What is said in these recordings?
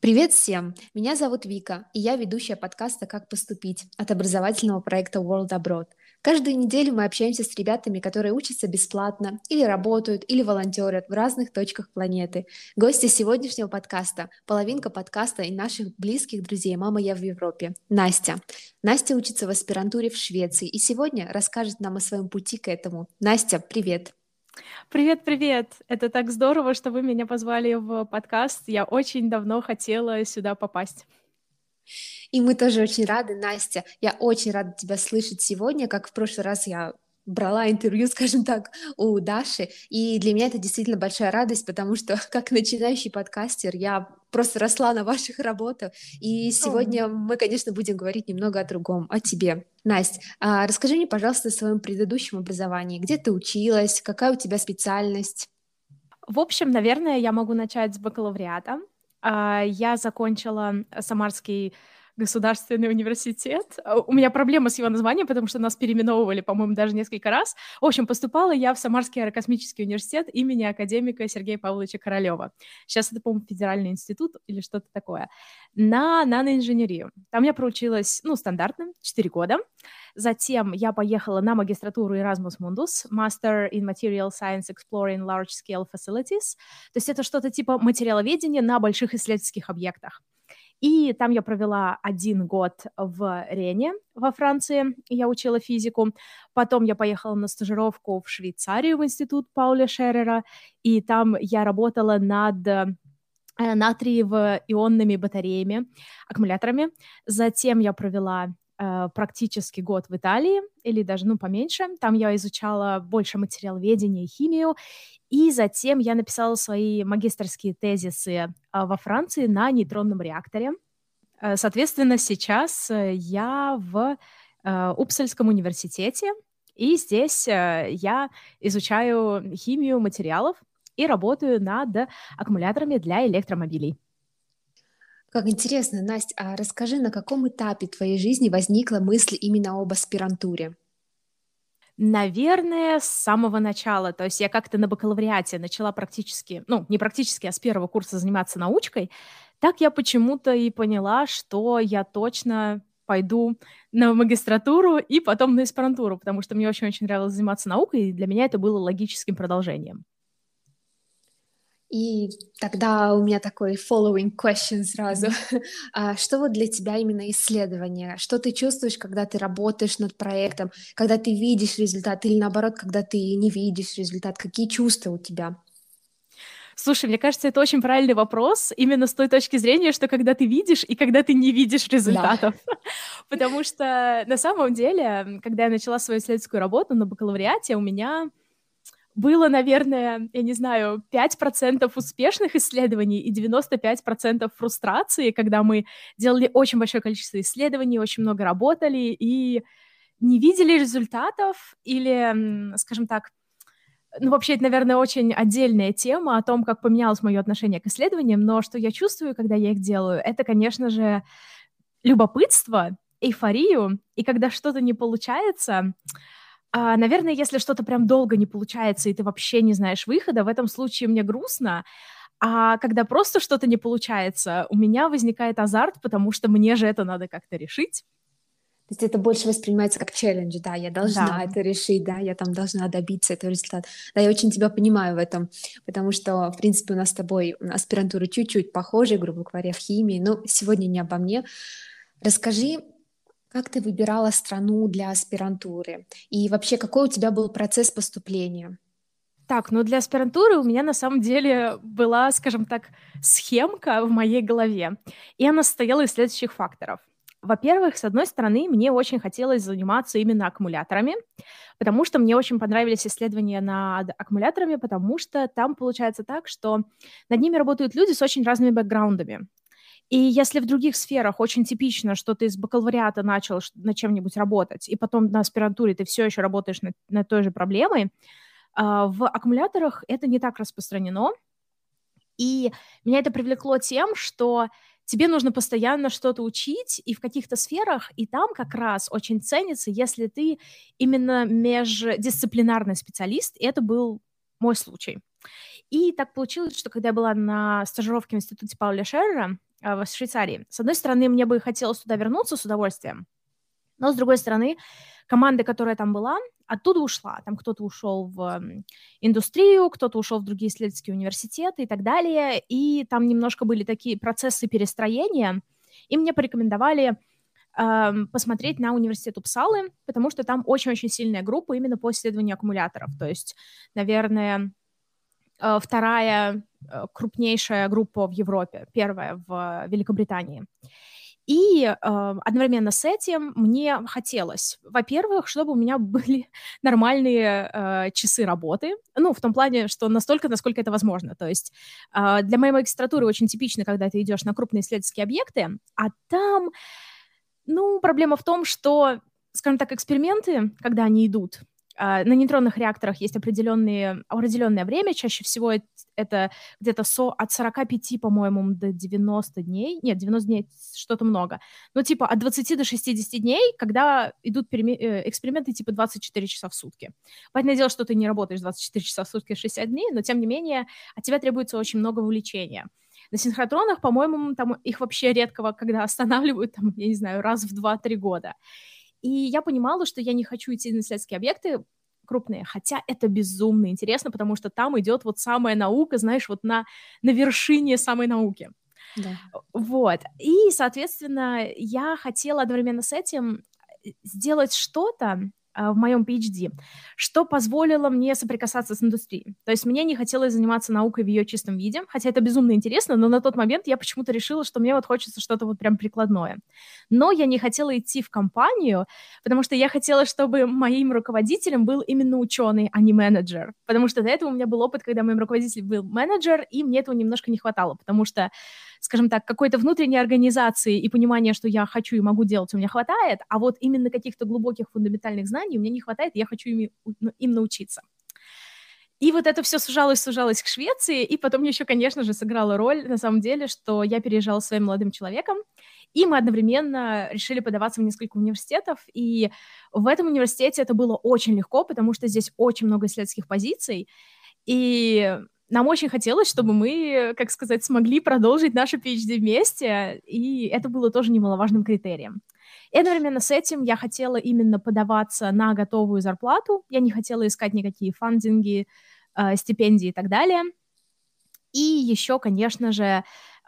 Привет всем! Меня зовут Вика, и я ведущая подкаста «Как поступить» от образовательного проекта World Abroad. Каждую неделю мы общаемся с ребятами, которые учатся бесплатно, или работают, или волонтерят в разных точках планеты. Гости сегодняшнего подкаста – половинка подкаста и наших близких друзей «Мама, я в Европе» – Настя. Настя учится в аспирантуре в Швеции и сегодня расскажет нам о своем пути к этому. Настя, привет! Привет, привет! Это так здорово, что вы меня позвали в подкаст. Я очень давно хотела сюда попасть. И мы тоже очень рады, Настя. Я очень рада тебя слышать сегодня. Как в прошлый раз я брала интервью, скажем так, у Даши, и для меня это действительно большая радость, потому что как начинающий подкастер я просто росла на ваших работах, и сегодня мы, конечно, будем говорить немного о другом, о тебе. Настя, а расскажи мне, пожалуйста, о своем предыдущем образовании. Где ты училась? Какая у тебя специальность? В общем, наверное, я могу начать с бакалавриата. А, я закончила Самарский государственный университет. А, у меня проблема с его названием, потому что нас переименовывали, по-моему, даже несколько раз. В общем, поступала я в Самарский аэрокосмический университет имени академика Сергея Павловича Королева. Сейчас это, по-моему, федеральный институт или что-то такое. На наноинженерию. Там я проучилась, ну, стандартно, 4 года. Затем я поехала на магистратуру Erasmus Mundus, Master in Material Science Exploring Large Scale Facilities. То есть это что-то типа материаловедения на больших исследовательских объектах. И там я провела один год в Рене во Франции, я учила физику. Потом я поехала на стажировку в Швейцарию в институт Пауля Шеррера, и там я работала над э, натриево-ионными батареями, аккумуляторами. Затем я провела практически год в Италии, или даже, ну, поменьше. Там я изучала больше материаловедения и химию, и затем я написала свои магистрские тезисы а, во Франции на нейтронном реакторе. Э, соответственно, сейчас э, я в э, Упсальском университете, и здесь я изучаю химию материалов и работаю над аккумуляторами для электромобилей. Как интересно, Настя, а расскажи, на каком этапе твоей жизни возникла мысль именно об аспирантуре? Наверное, с самого начала. То есть я как-то на бакалавриате начала практически, ну, не практически, а с первого курса заниматься научкой. Так я почему-то и поняла, что я точно пойду на магистратуру и потом на аспирантуру, потому что мне очень-очень нравилось заниматься наукой, и для меня это было логическим продолжением. И тогда у меня такой following question сразу. А что вот для тебя именно исследование? Что ты чувствуешь, когда ты работаешь над проектом, когда ты видишь результат, или наоборот, когда ты не видишь результат? Какие чувства у тебя? Слушай, мне кажется, это очень правильный вопрос, именно с той точки зрения, что когда ты видишь и когда ты не видишь результатов. Да. Потому что на самом деле, когда я начала свою исследовательскую работу на бакалавриате, у меня было, наверное, я не знаю, 5% успешных исследований и 95% фрустрации, когда мы делали очень большое количество исследований, очень много работали и не видели результатов или, скажем так, ну, вообще, это, наверное, очень отдельная тема о том, как поменялось мое отношение к исследованиям, но что я чувствую, когда я их делаю, это, конечно же, любопытство, эйфорию, и когда что-то не получается, а, наверное, если что-то прям долго не получается, и ты вообще не знаешь выхода, в этом случае мне грустно. А когда просто что-то не получается, у меня возникает азарт, потому что мне же это надо как-то решить. То есть это больше воспринимается как челлендж, да, я должна да. это решить, да, я там должна добиться этого результата. Да, я очень тебя понимаю в этом, потому что, в принципе, у нас с тобой аспирантура чуть-чуть похожая, грубо говоря, в химии, но сегодня не обо мне. Расскажи, как ты выбирала страну для аспирантуры? И вообще, какой у тебя был процесс поступления? Так, ну для аспирантуры у меня на самом деле была, скажем так, схемка в моей голове. И она состояла из следующих факторов. Во-первых, с одной стороны, мне очень хотелось заниматься именно аккумуляторами, потому что мне очень понравились исследования над аккумуляторами, потому что там получается так, что над ними работают люди с очень разными бэкграундами. И если в других сферах очень типично, что ты из бакалавриата начал над чем-нибудь работать, и потом на аспирантуре ты все еще работаешь над, над той же проблемой, а, в аккумуляторах это не так распространено. И меня это привлекло тем, что тебе нужно постоянно что-то учить, и в каких-то сферах, и там как раз очень ценится, если ты именно междисциплинарный специалист, и это был мой случай. И так получилось, что когда я была на стажировке в институте Пауля Шеррера, в Швейцарии. С одной стороны, мне бы хотелось туда вернуться с удовольствием, но с другой стороны, команда, которая там была, оттуда ушла. Там кто-то ушел в индустрию, кто-то ушел в другие исследовательские университеты и так далее. И там немножко были такие процессы перестроения. И мне порекомендовали э, посмотреть на университет Упсалы, потому что там очень-очень сильная группа именно по исследованию аккумуляторов. То есть, наверное, вторая э, крупнейшая группа в Европе, первая в Великобритании. И э, одновременно с этим мне хотелось, во-первых, чтобы у меня были нормальные э, часы работы, ну, в том плане, что настолько, насколько это возможно. То есть э, для моей магистратуры очень типично, когда ты идешь на крупные исследовательские объекты, а там, ну, проблема в том, что, скажем так, эксперименты, когда они идут, на нейтронных реакторах есть определенные, определенное время, чаще всего это где-то со, от 45, по-моему, до 90 дней. Нет, 90 дней что-то много. Ну, типа от 20 до 60 дней, когда идут э, эксперименты типа 24 часа в сутки. Понятное дело, что ты не работаешь 24 часа в сутки 60 дней, но тем не менее от тебя требуется очень много вовлечения. На синхротронах, по-моему, там их вообще редко когда останавливают, там, я не знаю, раз в 2-3 года. И я понимала, что я не хочу идти на исследовательские объекты крупные, хотя это безумно интересно, потому что там идет вот самая наука, знаешь, вот на, на вершине самой науки. Да. Вот. И, соответственно, я хотела одновременно с этим сделать что-то, в моем PhD, что позволило мне соприкасаться с индустрией. То есть мне не хотелось заниматься наукой в ее чистом виде, хотя это безумно интересно, но на тот момент я почему-то решила, что мне вот хочется что-то вот прям прикладное. Но я не хотела идти в компанию, потому что я хотела, чтобы моим руководителем был именно ученый, а не менеджер. Потому что до этого у меня был опыт, когда моим руководителем был менеджер, и мне этого немножко не хватало, потому что скажем так, какой-то внутренней организации и понимания, что я хочу и могу делать, у меня хватает, а вот именно каких-то глубоких фундаментальных знаний у меня не хватает, и я хочу им, ну, им научиться. И вот это все сужалось, сужалось к Швеции, и потом еще, конечно же, сыграла роль, на самом деле, что я переезжала своим молодым человеком, и мы одновременно решили подаваться в несколько университетов, и в этом университете это было очень легко, потому что здесь очень много исследовательских позиций, и нам очень хотелось, чтобы мы, как сказать, смогли продолжить наше PhD вместе, и это было тоже немаловажным критерием. И одновременно с этим я хотела именно подаваться на готовую зарплату, я не хотела искать никакие фандинги, э, стипендии и так далее. И еще, конечно же,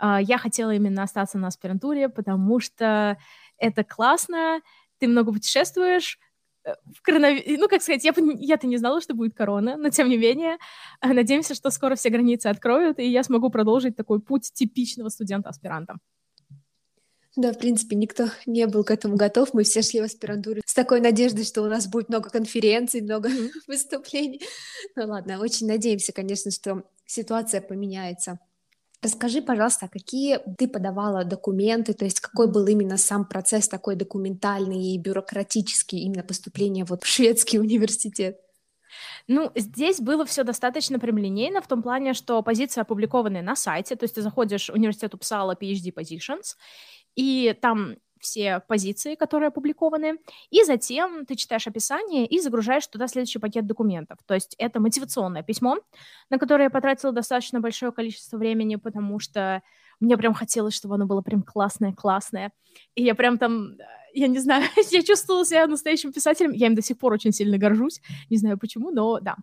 э, я хотела именно остаться на аспирантуре, потому что это классно, ты много путешествуешь, в коронавирус... Ну, как сказать, я, я-то не знала, что будет корона, но тем не менее, надеемся, что скоро все границы откроют, и я смогу продолжить такой путь типичного студента-аспиранта. Да, в принципе, никто не был к этому готов. Мы все шли в аспирантуру с такой надеждой, что у нас будет много конференций, много выступлений. Ну ладно, очень надеемся, конечно, что ситуация поменяется. Расскажи, пожалуйста, какие ты подавала документы, то есть какой был именно сам процесс такой документальный и бюрократический именно поступления вот в шведский университет? Ну, здесь было все достаточно прямолинейно в том плане, что позиции опубликованы на сайте, то есть ты заходишь в университет Упсала PhD Positions, и там все позиции, которые опубликованы, и затем ты читаешь описание и загружаешь туда следующий пакет документов. То есть это мотивационное письмо, на которое я потратила достаточно большое количество времени, потому что мне прям хотелось, чтобы оно было прям классное-классное. И я прям там, я не знаю, я чувствовала себя настоящим писателем, я им до сих пор очень сильно горжусь, не знаю почему, но да.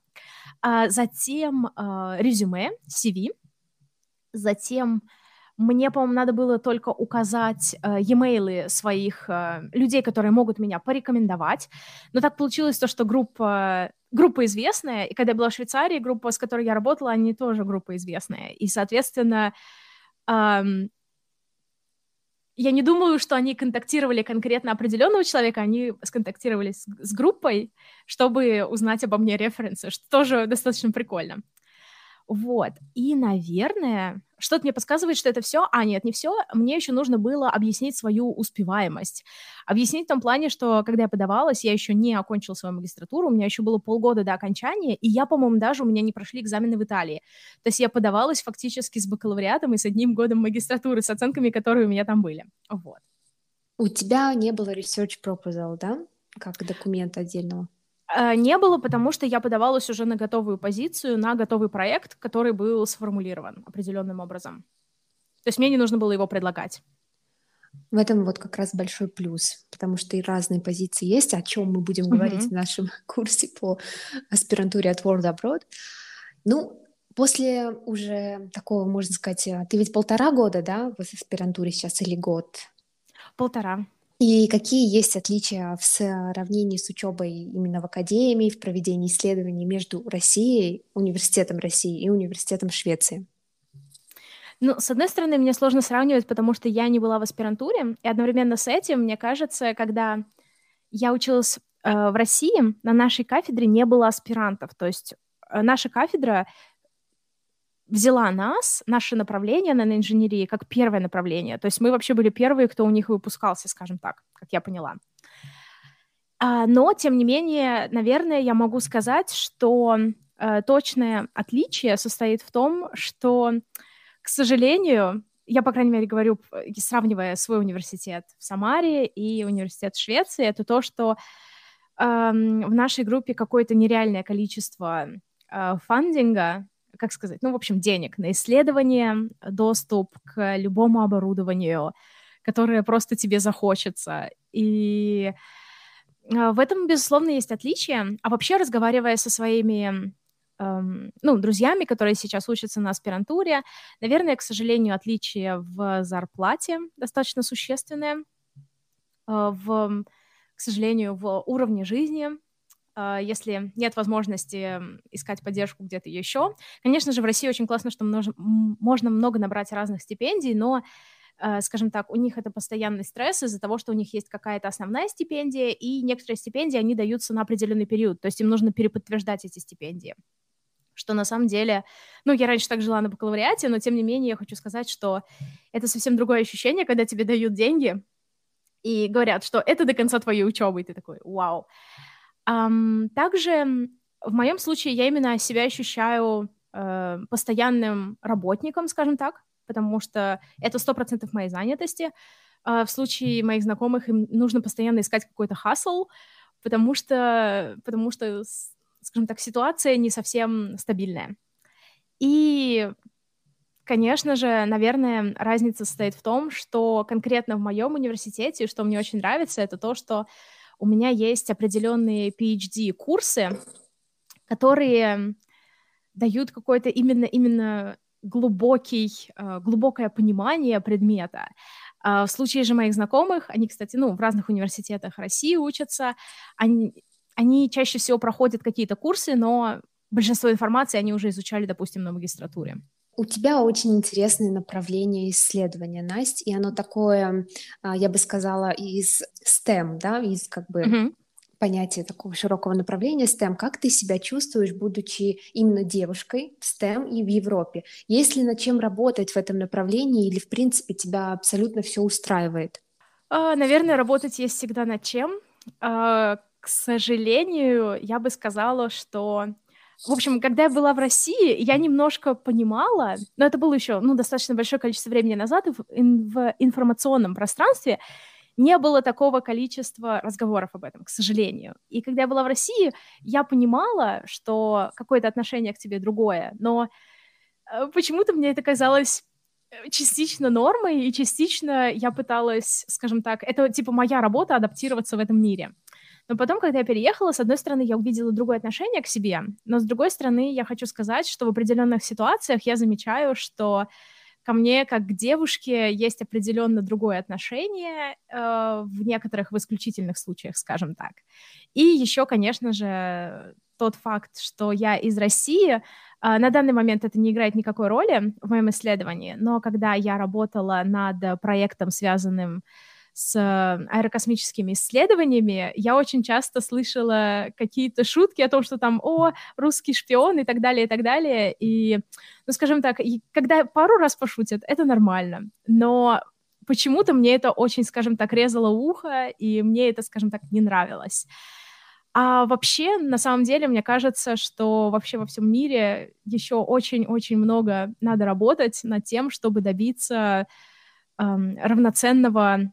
А затем а, резюме, CV, затем мне, по-моему, надо было только указать э, e-mail своих э, людей, которые могут меня порекомендовать. Но так получилось то, что группа, группа известная, и когда я была в Швейцарии, группа, с которой я работала, они тоже группа известная. И, соответственно, эм, я не думаю, что они контактировали конкретно определенного человека, они сконтактировали с, с группой, чтобы узнать обо мне референсы, что тоже достаточно прикольно. Вот. И, наверное, что-то мне подсказывает, что это все. А, нет, не все. Мне еще нужно было объяснить свою успеваемость. Объяснить в том плане, что когда я подавалась, я еще не окончила свою магистратуру, у меня еще было полгода до окончания, и я, по-моему, даже у меня не прошли экзамены в Италии. То есть я подавалась фактически с бакалавриатом и с одним годом магистратуры, с оценками, которые у меня там были. Вот. У тебя не было research proposal, да? Как документа отдельного? Э, не было, потому что я подавалась уже на готовую позицию, на готовый проект, который был сформулирован определенным образом. То есть мне не нужно было его предлагать. В этом вот как раз большой плюс, потому что и разные позиции есть, о чем мы будем mm-hmm. говорить в нашем курсе по аспирантуре от World Abroad. Ну, после уже такого, можно сказать, э, ты ведь полтора года, да, в аспирантуре сейчас или год? Полтора. И какие есть отличия в сравнении с учебой именно в академии, в проведении исследований между Россией, университетом России и университетом Швеции? Ну, с одной стороны, мне сложно сравнивать, потому что я не была в аспирантуре, и одновременно с этим, мне кажется, когда я училась э, в России, на нашей кафедре не было аспирантов, то есть э, наша кафедра взяла нас, наше направление на инженерии, как первое направление. То есть мы вообще были первые, кто у них выпускался, скажем так, как я поняла. А, но, тем не менее, наверное, я могу сказать, что э, точное отличие состоит в том, что, к сожалению, я, по крайней мере, говорю, сравнивая свой университет в Самаре и университет в Швеции, это то, что э, в нашей группе какое-то нереальное количество э, фандинга как сказать, ну, в общем, денег на исследование, доступ к любому оборудованию, которое просто тебе захочется. И а, в этом, безусловно, есть отличие. А вообще, разговаривая со своими эм, ну, друзьями, которые сейчас учатся на аспирантуре, наверное, к сожалению, отличие в зарплате достаточно существенное, э, в, к сожалению, в уровне жизни если нет возможности искать поддержку где-то еще. Конечно же, в России очень классно, что можно много набрать разных стипендий, но а, скажем так, у них это постоянный стресс из-за того, что у них есть какая-то основная стипендия, и некоторые стипендии, они даются на определенный период, то есть им нужно переподтверждать эти стипендии. Что на самом деле, ну, я раньше так жила на бакалавриате, но тем не менее я хочу сказать, что это совсем другое ощущение, когда тебе дают деньги и говорят, что это до конца твоей учебы, и ты такой, вау. Um, также в моем случае я именно себя ощущаю э, постоянным работником, скажем так, потому что это сто процентов моей занятости. Uh, в случае моих знакомых им нужно постоянно искать какой-то хасл, потому что, потому что, скажем так, ситуация не совсем стабильная. И, конечно же, наверное, разница состоит в том, что конкретно в моем университете, что мне очень нравится, это то, что у меня есть определенные PhD-курсы, которые дают какое-то именно, именно глубокий, э, глубокое понимание предмета. А в случае же моих знакомых, они, кстати, ну, в разных университетах России учатся, они, они чаще всего проходят какие-то курсы, но большинство информации они уже изучали, допустим, на магистратуре. У тебя очень интересное направление исследования, Настя, и оно такое, а, я бы сказала, из STEM, да, из как бы mm-hmm. понятия такого широкого направления STEM. Как ты себя чувствуешь, будучи именно девушкой в STEM и в Европе? Есть ли над чем работать в этом направлении или, в принципе, тебя абсолютно все устраивает? Uh, наверное, работать есть всегда над чем. Uh, к сожалению, я бы сказала, что в общем, когда я была в России, я немножко понимала, но это было еще ну, достаточно большое количество времени назад, в, в информационном пространстве не было такого количества разговоров об этом, к сожалению. И когда я была в России, я понимала, что какое-то отношение к тебе другое, но э, почему-то мне это казалось э, частично нормой, и частично я пыталась, скажем так, это типа моя работа адаптироваться в этом мире. Но потом, когда я переехала, с одной стороны, я увидела другое отношение к себе, но с другой стороны, я хочу сказать, что в определенных ситуациях я замечаю, что ко мне как к девушке есть определенно другое отношение э, в некоторых, в исключительных случаях, скажем так. И еще, конечно же, тот факт, что я из России, э, на данный момент это не играет никакой роли в моем исследовании, но когда я работала над проектом, связанным с э, аэрокосмическими исследованиями, я очень часто слышала какие-то шутки о том, что там, о, русский шпион и так далее, и так далее. И, ну, скажем так, когда пару раз пошутят, это нормально. Но почему-то мне это очень, скажем так, резало ухо, и мне это, скажем так, не нравилось. А вообще, на самом деле, мне кажется, что вообще во всем мире еще очень-очень много надо работать над тем, чтобы добиться эм, равноценного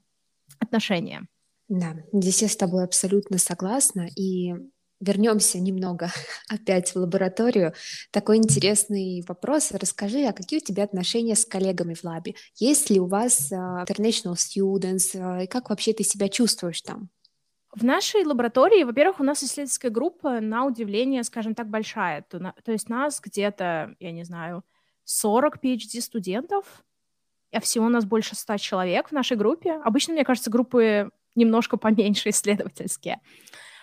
отношения. Да, здесь я с тобой абсолютно согласна. И вернемся немного опять в лабораторию. Такой интересный вопрос. Расскажи, а какие у тебя отношения с коллегами в лабе? Есть ли у вас uh, international students? Uh, и как вообще ты себя чувствуешь там? В нашей лаборатории, во-первых, у нас исследовательская группа, на удивление, скажем так, большая. То, на, то есть нас где-то, я не знаю, 40 PhD-студентов, всего у нас больше 100 человек в нашей группе. Обычно, мне кажется, группы немножко поменьше исследовательские.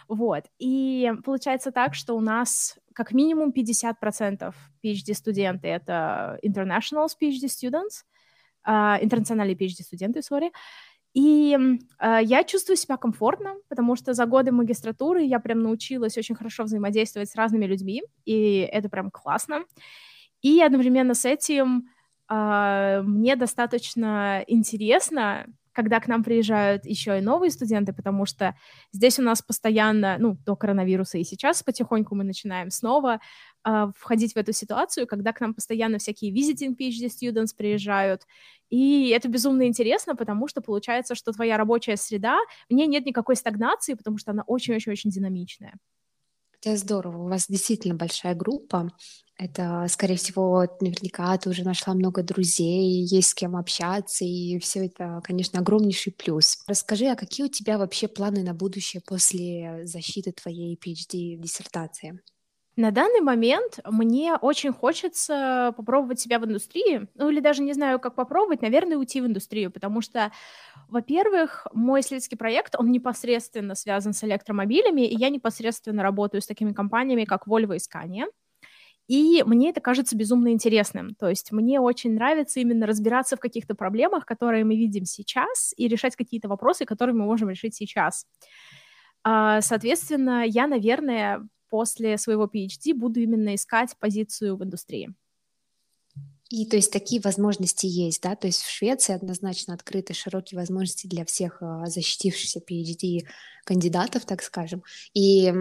Вот. И получается так, что у нас как минимум 50% PhD-студенты — это international PhD students, uh, интернациональные PhD-студенты, сори, и э, я чувствую себя комфортно, потому что за годы магистратуры я прям научилась очень хорошо взаимодействовать с разными людьми, и это прям классно. И одновременно с этим мне достаточно интересно когда к нам приезжают еще и новые студенты, потому что здесь у нас постоянно, ну, до коронавируса и сейчас потихоньку мы начинаем снова э, входить в эту ситуацию, когда к нам постоянно всякие visiting PhD students приезжают, и это безумно интересно, потому что получается, что твоя рабочая среда, в ней нет никакой стагнации, потому что она очень-очень-очень динамичная. Это здорово. У вас действительно большая группа. Это, скорее всего, наверняка ты уже нашла много друзей, есть с кем общаться, и все это, конечно, огромнейший плюс. Расскажи, а какие у тебя вообще планы на будущее после защиты твоей PhD-диссертации? На данный момент мне очень хочется попробовать себя в индустрии, ну или даже не знаю, как попробовать, наверное, уйти в индустрию, потому что, во-первых, мой исследовательский проект, он непосредственно связан с электромобилями, и я непосредственно работаю с такими компаниями, как Volvo и Scania. И мне это кажется безумно интересным. То есть мне очень нравится именно разбираться в каких-то проблемах, которые мы видим сейчас, и решать какие-то вопросы, которые мы можем решить сейчас. А, соответственно, я, наверное, после своего PhD буду именно искать позицию в индустрии. И то есть такие возможности есть, да, то есть в Швеции однозначно открыты широкие возможности для всех а, защитившихся PhD кандидатов, так скажем. И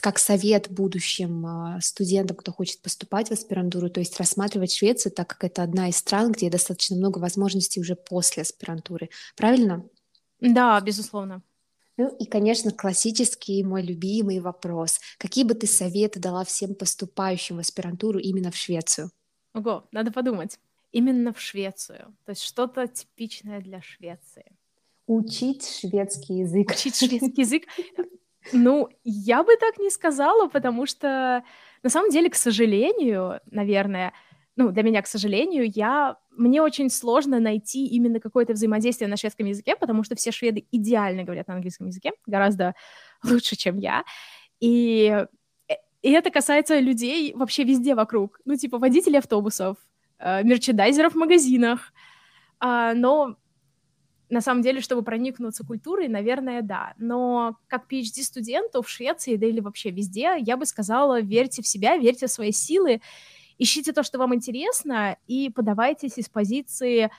как совет будущим а, студентам, кто хочет поступать в аспирантуру, то есть рассматривать Швецию, так как это одна из стран, где достаточно много возможностей уже после аспирантуры. Правильно? Да, безусловно. Ну и, конечно, классический мой любимый вопрос. Какие бы ты советы дала всем поступающим в аспирантуру именно в Швецию? Ого, надо подумать. Именно в Швецию. То есть что-то типичное для Швеции. Учить шведский язык. Учить шведский язык. Ну, я бы так не сказала, потому что, на самом деле, к сожалению, наверное, ну, для меня, к сожалению, я... Мне очень сложно найти именно какое-то взаимодействие на шведском языке, потому что все шведы идеально говорят на английском языке, гораздо лучше, чем я. И, э, и это касается людей вообще везде вокруг. Ну, типа водителей автобусов, э, мерчендайзеров в магазинах. А, но на самом деле, чтобы проникнуться культурой, наверное, да. Но как PhD-студенту в Швеции, да или вообще везде, я бы сказала, верьте в себя, верьте в свои силы, ищите то, что вам интересно, и подавайтесь из позиции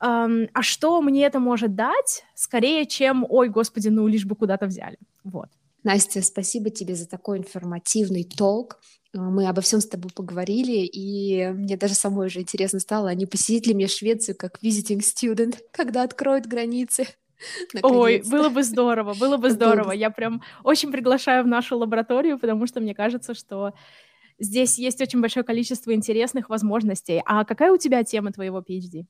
эм, «а что мне это может дать?» скорее, чем «ой, господи, ну лишь бы куда-то взяли». Вот. Настя, спасибо тебе за такой информативный толк. Э, мы обо всем с тобой поговорили, и мне даже самой уже интересно стало, а не посетить ли мне Швецию как visiting student, когда откроют границы. Ой, было бы здорово, было бы здорово. Я прям очень приглашаю в нашу лабораторию, потому что мне кажется, что здесь есть очень большое количество интересных возможностей. А какая у тебя тема твоего PhD?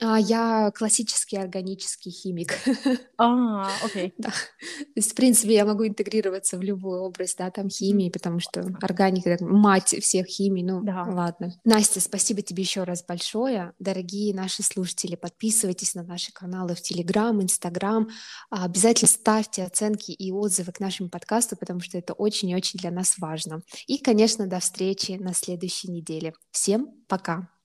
А, я классический органический химик. А, окей. Да. То есть, в принципе, я могу интегрироваться в любую область, да, там химии, потому что органика — мать всех химий, ну, да. ладно. Настя, спасибо тебе еще раз большое. Дорогие наши слушатели, подписывайтесь на наши каналы в Телеграм, Инстаграм. Обязательно ставьте оценки и отзывы к нашему подкасту, потому что это очень и очень для нас важно. И, конечно, до встречи на следующей неделе. Всем пока!